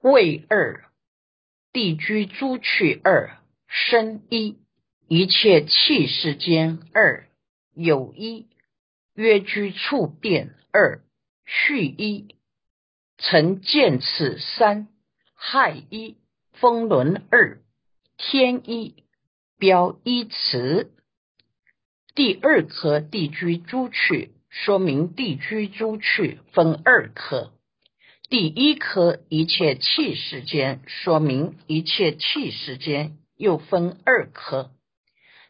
位二，地居诸趣二，生一，一切气世间二，有一，约居处变二，续一，成见此三，害一，风轮二，天一，标一词。第二科地居诸趣，说明地居诸趣分二科。第一颗一切气世间，说明一切气世间又分二颗。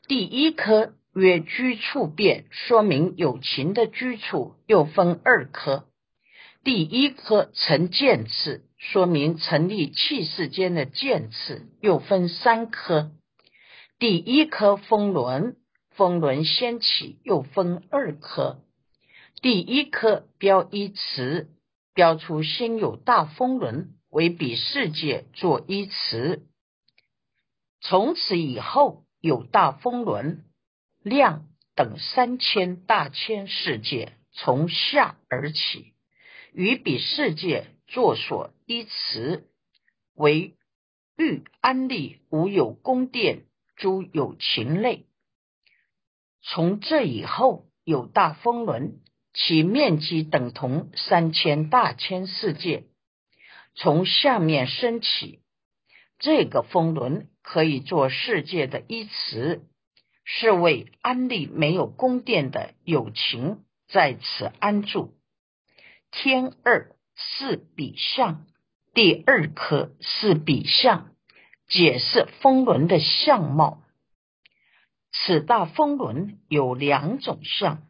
第一颗曰居处变，说明有情的居处又分二颗。第一颗成见次，说明成立气世间的见次又分三颗。第一颗风轮，风轮先起又分二颗。第一颗标一词。标出心有大风轮为彼世界作依词，从此以后有大风轮量等三千大千世界从下而起，与彼世界作所依词为欲安利无有宫殿诸有情类。从这以后有大风轮。其面积等同三千大千世界，从下面升起，这个风轮可以做世界的依词，是为安利没有宫殿的友情在此安住。天二是比相，第二颗是比相，解释风轮的相貌。此大风轮有两种相，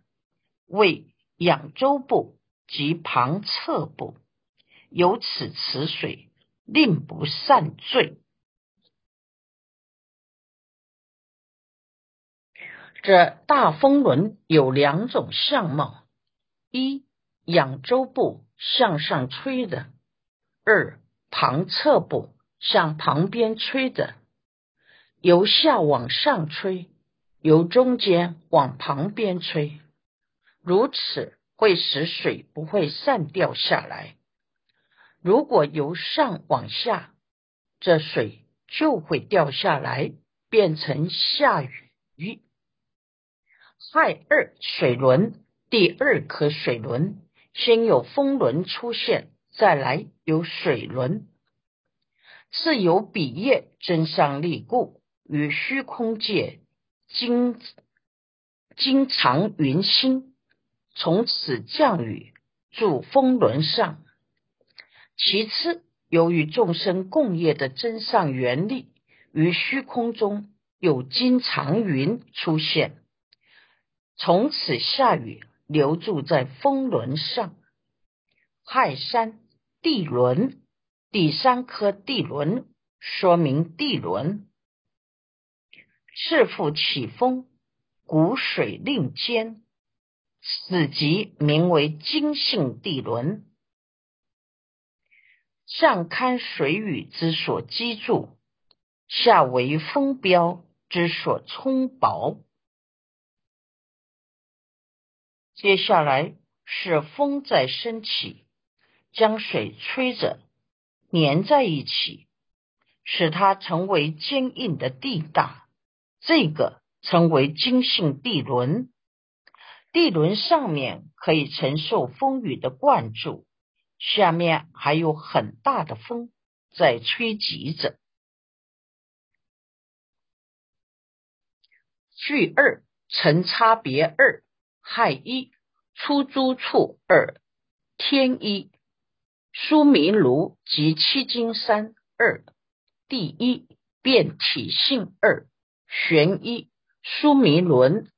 为。仰周部及旁侧部，由此池水令不散坠。这大风轮有两种相貌：一仰周部向上吹的；二旁侧部向旁边吹的。由下往上吹，由中间往旁边吹。如此会使水不会散掉下来。如果由上往下，这水就会掉下来，变成下雨。亥二水轮，第二颗水轮，先有风轮出现，再来有水轮，是由比业真上力故，与虚空界经经常云心。从此降雨住风轮上。其次，由于众生共业的真上原力，于虚空中有金常云出现，从此下雨留住在风轮上。亥山地轮第三颗地轮，说明地轮是复起风，谷水令坚。此即名为金性地轮，上堪水雨之所积住，下为风标之所充薄。接下来是风在升起，将水吹着粘在一起，使它成为坚硬的地大，这个称为金性地轮。地轮上面可以承受风雨的灌注，下面还有很大的风在吹急着。序二成差别二害一出租处二天一书明炉及七金三二第一变体性二玄一书明轮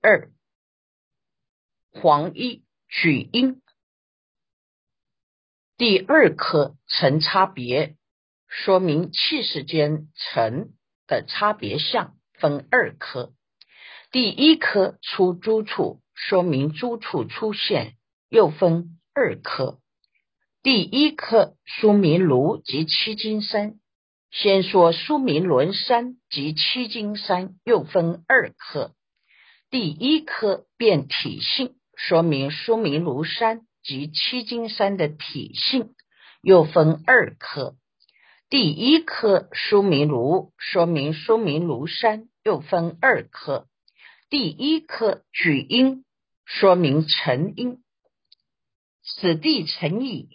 二。黄一举阴，第二颗成差别，说明气世间成的差别相分二颗。第一颗出诸处，说明诸处出现，又分二颗。第一颗说明炉及七金山，先说说明伦山及七金山，又分二颗。第一颗变体性。说明书明庐山及七金山的体性又分二科，第一科书名庐，说明书名庐山又分二科。第一科举音，说明成因。此地成矣，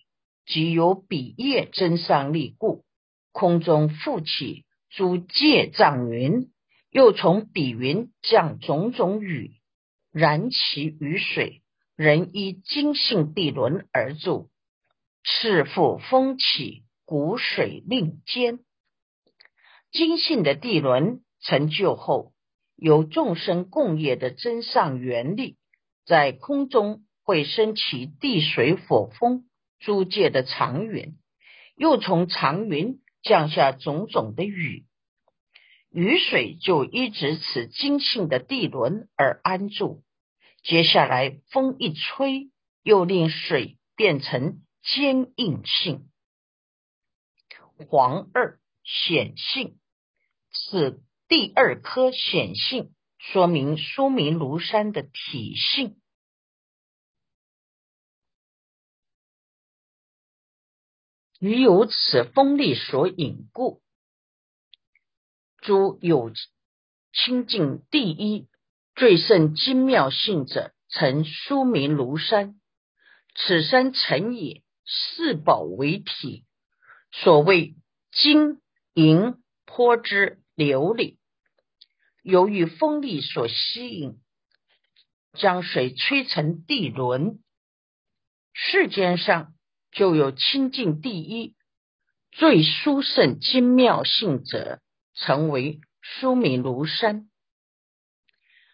即有比叶真上立故，空中复起诸界障云，又从彼云降种种雨，燃其雨水，人依金性地轮而住，赤腹风起。谷水令坚，金性的地轮成就后，有众生共业的真上原力，在空中会升起地水火风诸界的长云，又从长云降下种种的雨，雨水就依止此金性的地轮而安住。接下来风一吹，又令水变成坚硬性。黄二显性，此第二颗显性，说明说明庐山的体性。余有此风力所引故，诸有清净第一最胜精妙性者，成书名庐山。此山成也，四宝为体。所谓金银泼之流里，由于风力所吸引，将水吹成地轮。世间上就有清净第一、最殊胜精妙性者，成为殊名庐山。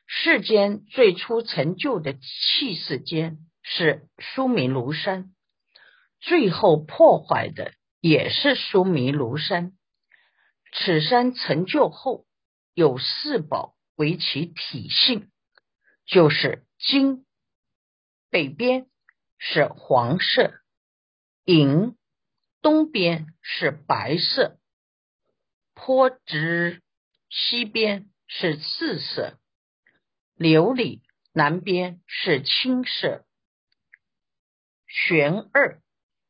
世间最初成就的气世间是殊名庐山，最后破坏的。也是疏弥庐山，此山成就后有四宝为其体性，就是金，北边是黄色，银，东边是白色，坡直西边是赤色，琉璃南边是青色，玄二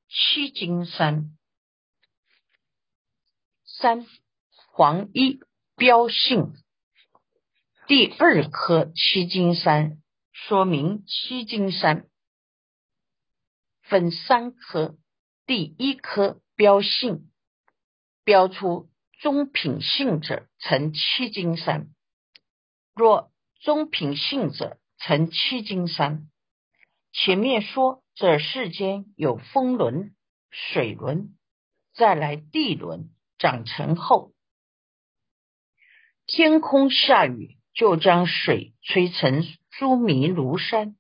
七金山。三黄一标性，第二颗七金山，说明七金山分三颗，第一颗标性，标出中品性者成七金山。若中品性者成七金山，前面说这世间有风轮、水轮，再来地轮。长成后，天空下雨，就将水吹成珠弥庐山。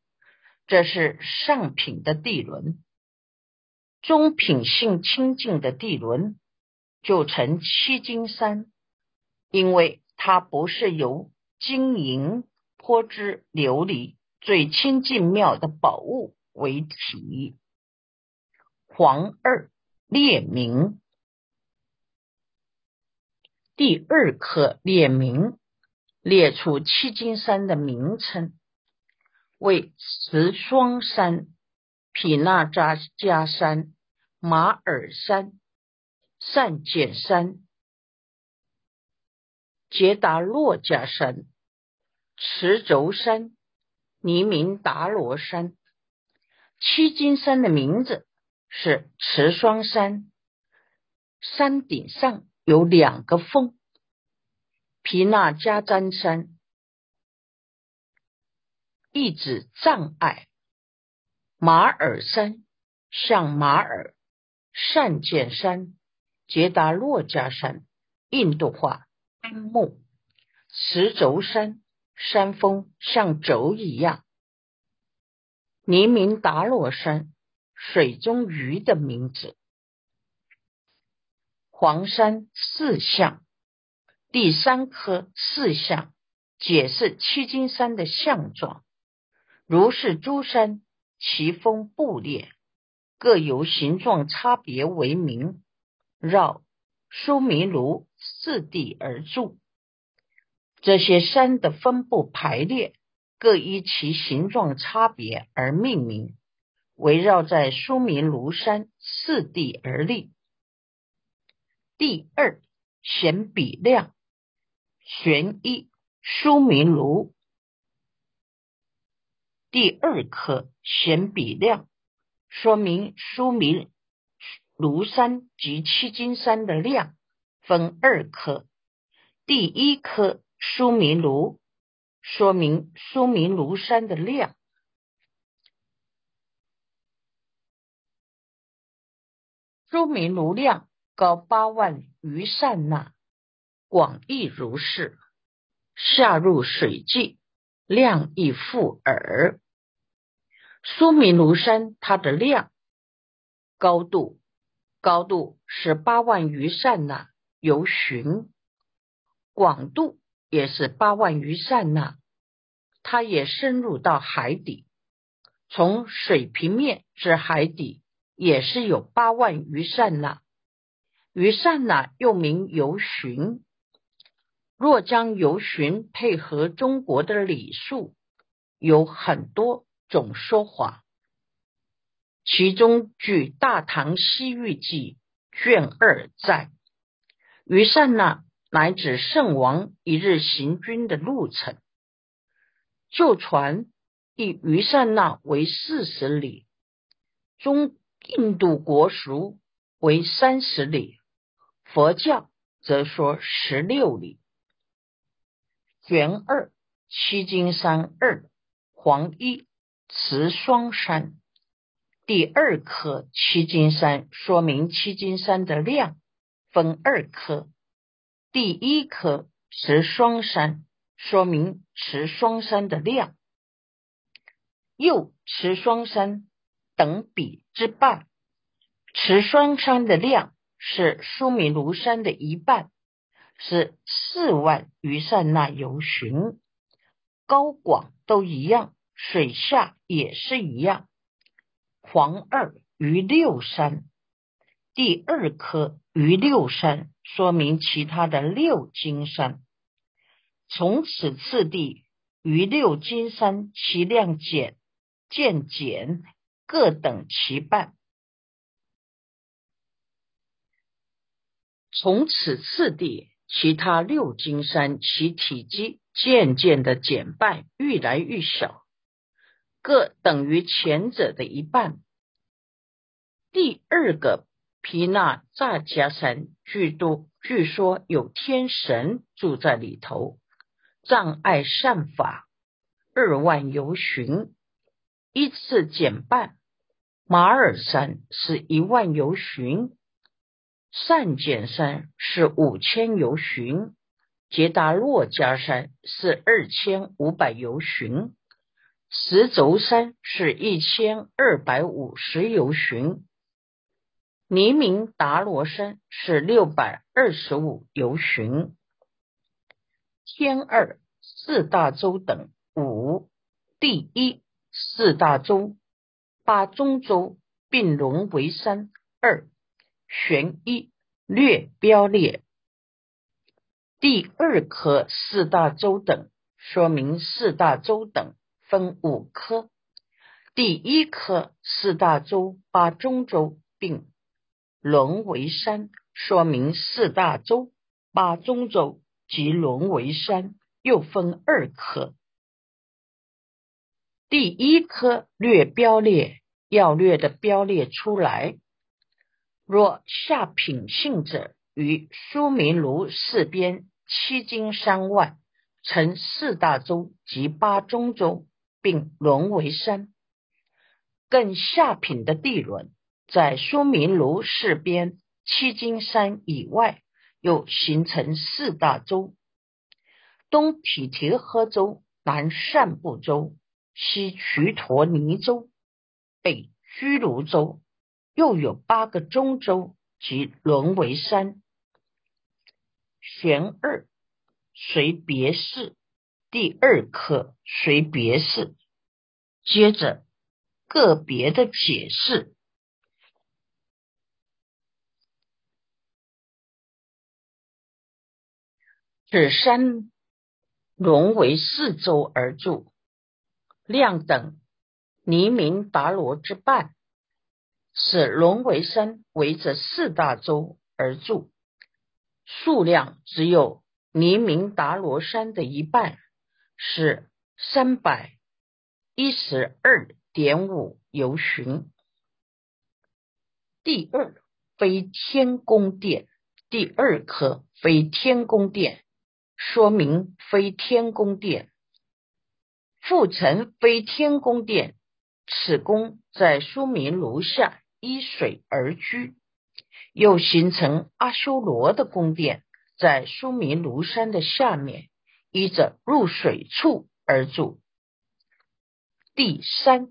这是上品的地轮，中品性清净的地轮就成七金山，因为它不是由金银泼之琉璃最清净妙的宝物为体。黄二列明。第二课列名，列出七金山的名称，为慈双山、毗那扎加山、马尔山、善见山、杰达洛迦山、持轴山、尼明达罗山。七金山的名字是持双山，山顶上。有两个峰，皮那加占山意指障碍，马尔山像马尔，善见山杰达洛加山印度话安木，石轴山山峰像轴一样，尼明达洛山水中鱼的名字。黄山四象，第三颗四象解释七金山的象状，如是诸山，其峰布列，各有形状差别为名，绕苏弥庐四地而住。这些山的分布排列，各依其形状差别而命名，围绕在苏弥庐山四地而立。第二显比量，玄一苏明炉。第二颗显比量，说明苏明庐山及七金山的量分二颗。第一颗苏明庐，说明苏明庐山的量。苏明庐量高八万余善那，广亦如是。下入水际，量亦复尔。苏明庐山它的量高度，高度是八万余善那由旬，广度也是八万余善呐，它也深入到海底，从水平面至海底。也是有八万余善那，余善呐又名游旬。若将游旬配合中国的礼数，有很多种说法。其中据《大唐西域记》卷二载，余善那乃指圣王一日行军的路程。旧传以余善那为四十里，中。印度国俗为三十里，佛教则说十六里。玄二七金山二黄一慈双山，第二颗七金山说明七金山的量分二颗，第一颗持双山说明持双山的量，又持双山。等比之半，持双山的量是苏米庐山的一半，是四万余善那游巡，高广都一样，水下也是一样。黄二于六山，第二颗于六山，说明其他的六金山。从此次第于六金山，其量减渐减。各等其半，从此次第，其他六金山其体积渐渐的减半，愈来愈小，各等于前者的一半。第二个皮那扎加山，据多据说有天神住在里头，障碍善法，二万由旬，依次减半。马尔山是一万由旬，善减山是五千由旬，杰达洛加山是二千五百由旬，石轴山是一千二百五十由旬，尼明达罗山是六百二十五由旬，天二四大洲等五第一四大洲。八中洲并融为山二，玄一略标列。第二科四大洲等，说明四大洲等分五科。第一科四大洲八中洲并沦为山，说明四大洲八中洲及沦为山又分二科。第一科略标列。要略的标列出来。若下品性者，于苏明庐四边七经山外，成四大洲及八中洲，并沦为山。更下品的地轮，在苏明庐四边七金山以外，又形成四大洲：东毗提诃州，南善部洲，西瞿陀尼州。北居卢州又有八个中州及沦为山，玄二随别事，第二课随别事，接着个别的解释，此山龙为四周而住，量等。黎明达罗之半，使龙为山围着四大洲而住，数量只有尼明达罗山的一半，是三百一十二点五由旬。第二非天宫殿，第二颗非天宫殿，说明非天宫殿。复成非天宫殿，此宫在苏明炉下依水而居，又形成阿修罗的宫殿，在苏明庐山的下面依着入水处而住。第三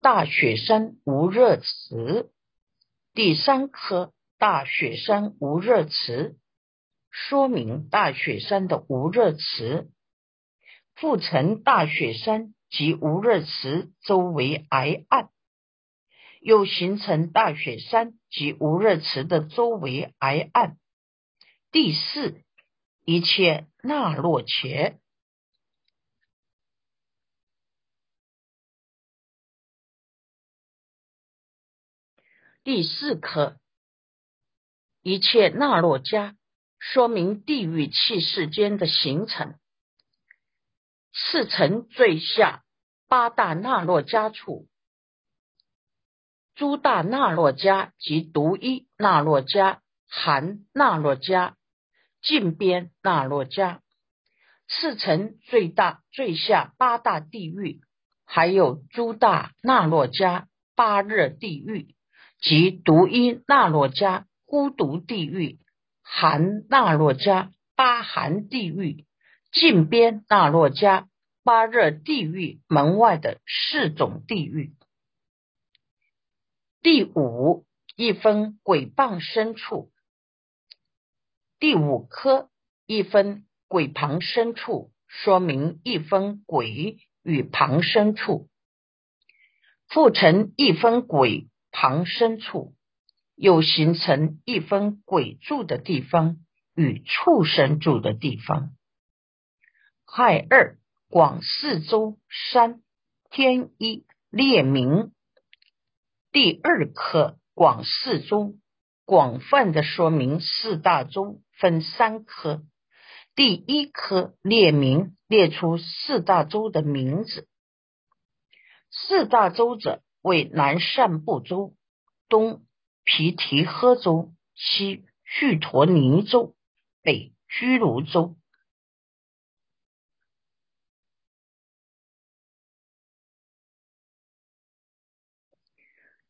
大雪山无热池。第三颗大雪山无热池，说明大雪山的无热池，复成大雪山及无热池周围挨岸，又形成大雪山及无热池的周围挨岸。第四，一切那洛切。第四课一切那洛迦，说明地狱气世间的形成。四层最下八大那洛迦处，诸大那洛迦及独一那洛迦、含那洛迦、近边那洛迦。次层最大最下八大地狱，还有诸大那洛迦、八热地狱。及独一那洛迦孤独地狱、含那洛迦八寒地狱、近边那洛迦八热地狱门外的四种地狱。第五一分鬼傍深处，第五颗一分鬼旁深处，说明一分鬼与旁深处，复成一分鬼。旁深处又形成一分鬼住的地方与畜生住的地方。亥二广四周三天一列明，第二颗广四周广泛的说明四大洲分三颗，第一颗列名列出四大洲的名字，四大洲者。为南赡部洲、东毗提诃州、西须陀尼州、北居卢州，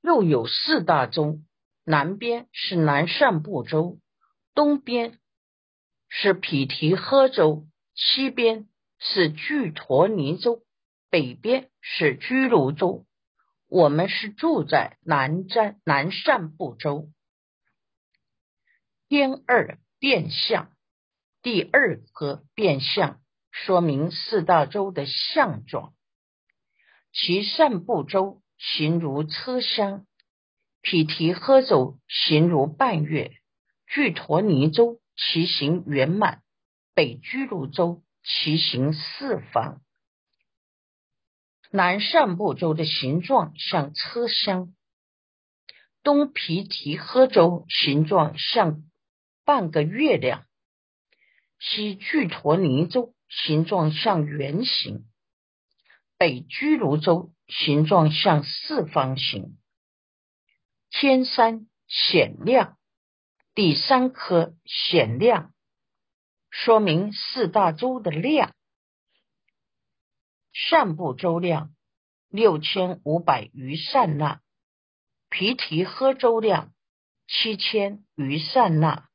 又有四大洲。南边是南赡部洲，东边是毗提诃州，西边是居陀尼州，北边是居卢州。我们是住在南瞻南赡部洲，天二变相，第二个变相，说明四大洲的相状。其善部洲形如车厢，毗提诃州形如半月，巨陀尼洲其形圆满，北居卢洲其形四方。南赡部洲的形状像车厢，东毗提诃州形状像半个月亮，西巨陀尼州形状像圆形，北居卢州形状像四方形。天山显亮，第三颗显亮，说明四大洲的量。上部周量六千五百余善那，皮提诃周量七千余善那，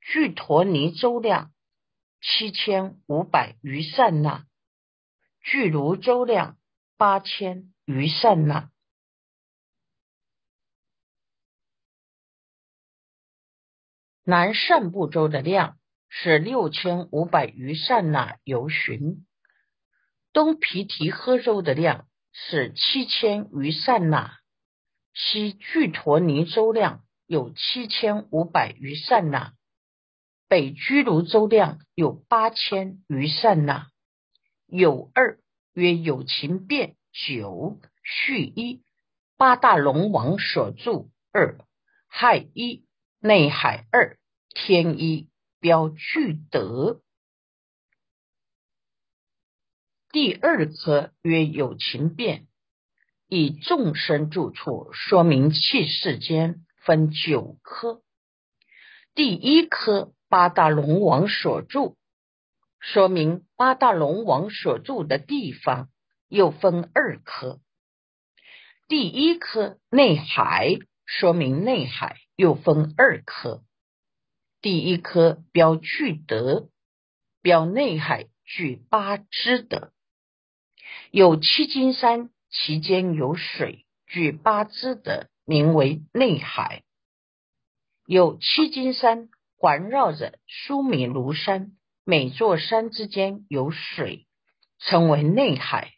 巨陀尼周量七千五百余善那，巨卢周量八千余善那。南赡部洲的量是六千五百余善那由旬。东毗提诃州的量是七千余善那，西巨陀尼州量有七千五百余善那，北居卢州量有八千余善那。有二曰有情变九续一八大龙王所住二亥一内海二天一标具德。第二科曰有情变，以众生住处说明气世间分九科。第一科八大龙王所住，说明八大龙王所住的地方又分二科。第一科内海，说明内海又分二科。第一科标具德，标内海具八支德。有七金山，其间有水，具八支德，名为内海。有七金山环绕着苏米庐山，每座山之间有水，称为内海。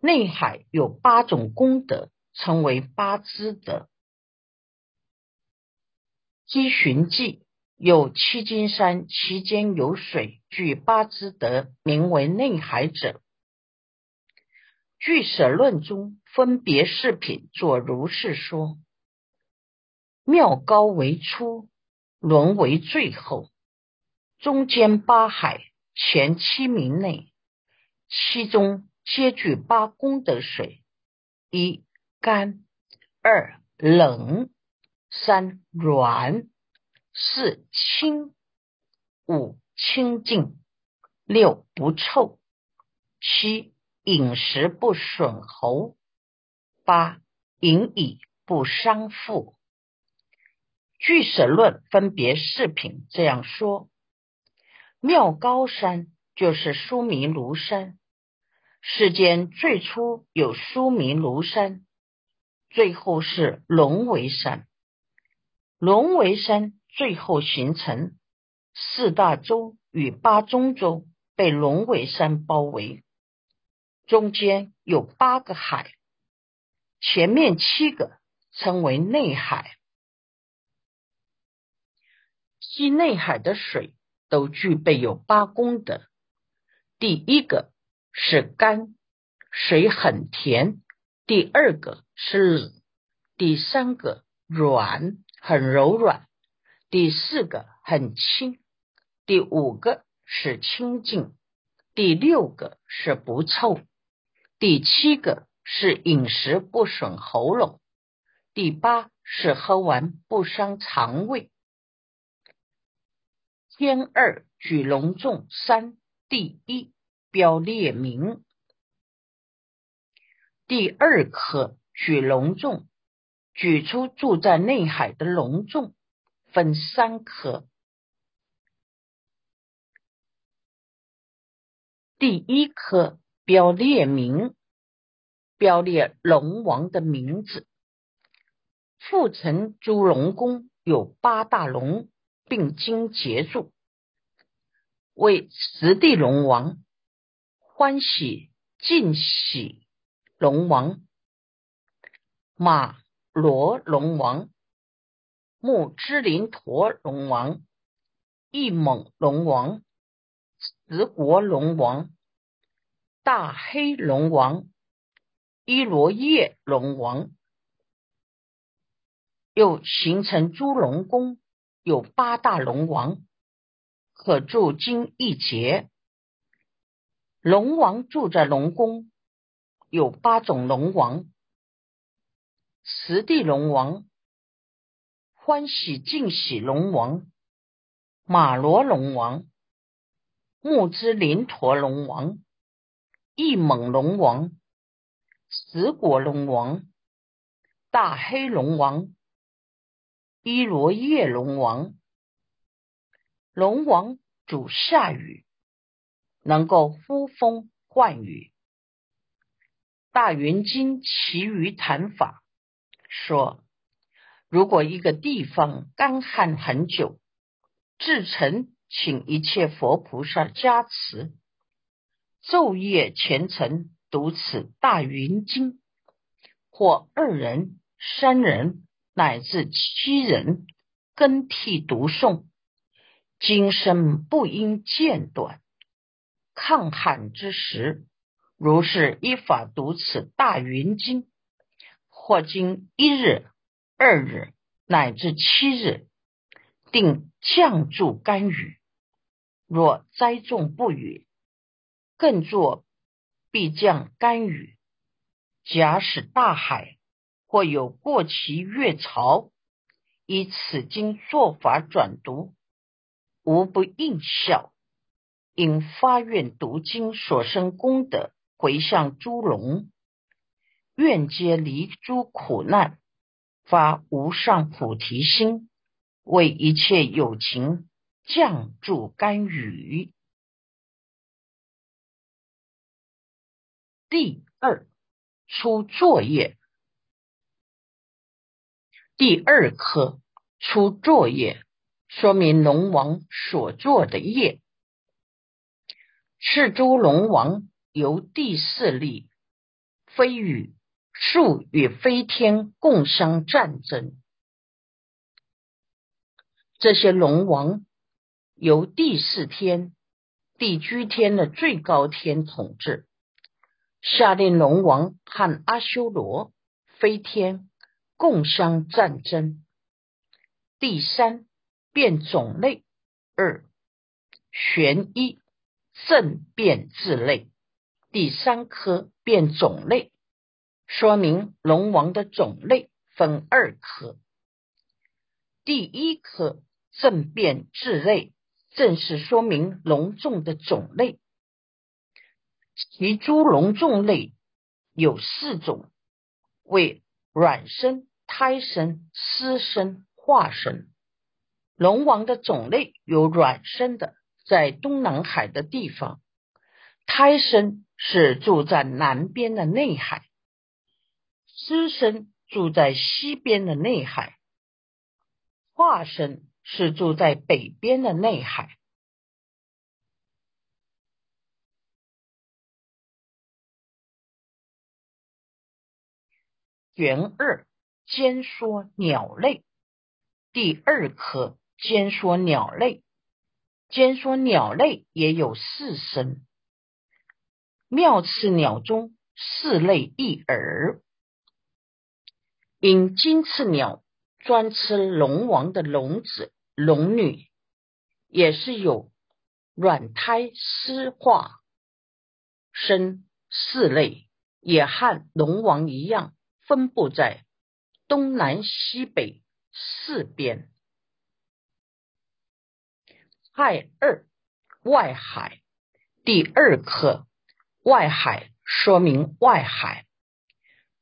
内海有八种功德，称为八支德。积寻记有七金山，其间有水，具八支德，名为内海者。据舍论中分别视品作如是说：妙高为初，轮为最后，中间八海前七名内，其中皆具八功德水：一干，二冷，三软，四清，五清净，六不臭，七。饮食不损喉，八饮以不伤腹。据舍论分别视品这样说：妙高山就是苏弥庐山，世间最初有苏弥庐山，最后是龙为山。龙为山最后形成四大洲与八中洲，被龙尾山包围。中间有八个海，前面七个称为内海。西内海的水都具备有八功德。第一个是甘，水很甜；第二个是冷；第三个软，很柔软；第四个很轻；第五个是清净；第六个是不臭。第七个是饮食不损喉咙，第八是喝完不伤肠胃。天二举隆重三第一标列名，第二颗举隆重，举出住在内海的隆重，分三颗。第一颗。标列名，标列龙王的名字。复成诸龙宫有八大龙并经结住，为十地龙王、欢喜尽喜龙王、马罗龙王、木支林陀龙王、一猛龙王、十国龙王。大黑龙王、伊罗叶龙王，又形成诸龙宫，有八大龙王，可住经一劫。龙王住在龙宫，有八种龙王：十地龙王、欢喜净喜龙王、马罗龙王、木之林陀龙王。一猛龙王、十国龙王、大黑龙王、伊罗叶龙王，龙王主下雨，能够呼风唤雨。大圆经其余谈法说，如果一个地方干旱很久，至诚请一切佛菩萨加持。昼夜虔诚读此大云经，或二人、三人乃至七人更替读诵，今生不应间断。抗旱之时，如是依法读此大云经，或经一日、二日乃至七日，定降注甘雨。若栽种不雨，更作必降甘雨。假使大海或有过其月潮，以此经做法转读，无不应效。因发愿读经所生功德，回向诸龙，愿皆离诸苦难，发无上菩提心，为一切有情降注甘雨。第二出作业，第二科出作业，说明龙王所做的业。赤珠龙王由第四力飞羽树与飞天共相战争，这些龙王由第四天地居天的最高天统治，下令龙王和阿修罗飞天共相战争。第三变种类二玄一。正变质类，第三科变种类，说明龙王的种类分二科。第一科正变质类，正是说明龙种的种类。其诸龙种类有四种，为卵生、胎生、湿生、化生。龙王的种类有卵生的。在东南海的地方，胎生是住在南边的内海，狮身住在西边的内海，化生是住在北边的内海。元二尖说鸟类，第二科尖说鸟类。兼说鸟类也有四声，妙翅鸟中四类一耳。因金翅鸟专吃龙王的龙子龙女，也是有卵胎湿化生四类，也和龙王一样，分布在东南西北四边。亥二外海第二课外海说明外海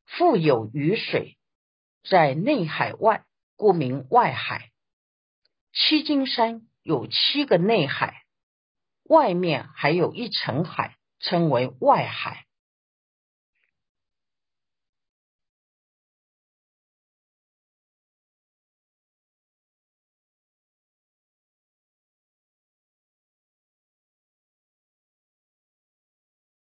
富有雨水，在内海外，故名外海。七金山有七个内海，外面还有一层海，称为外海。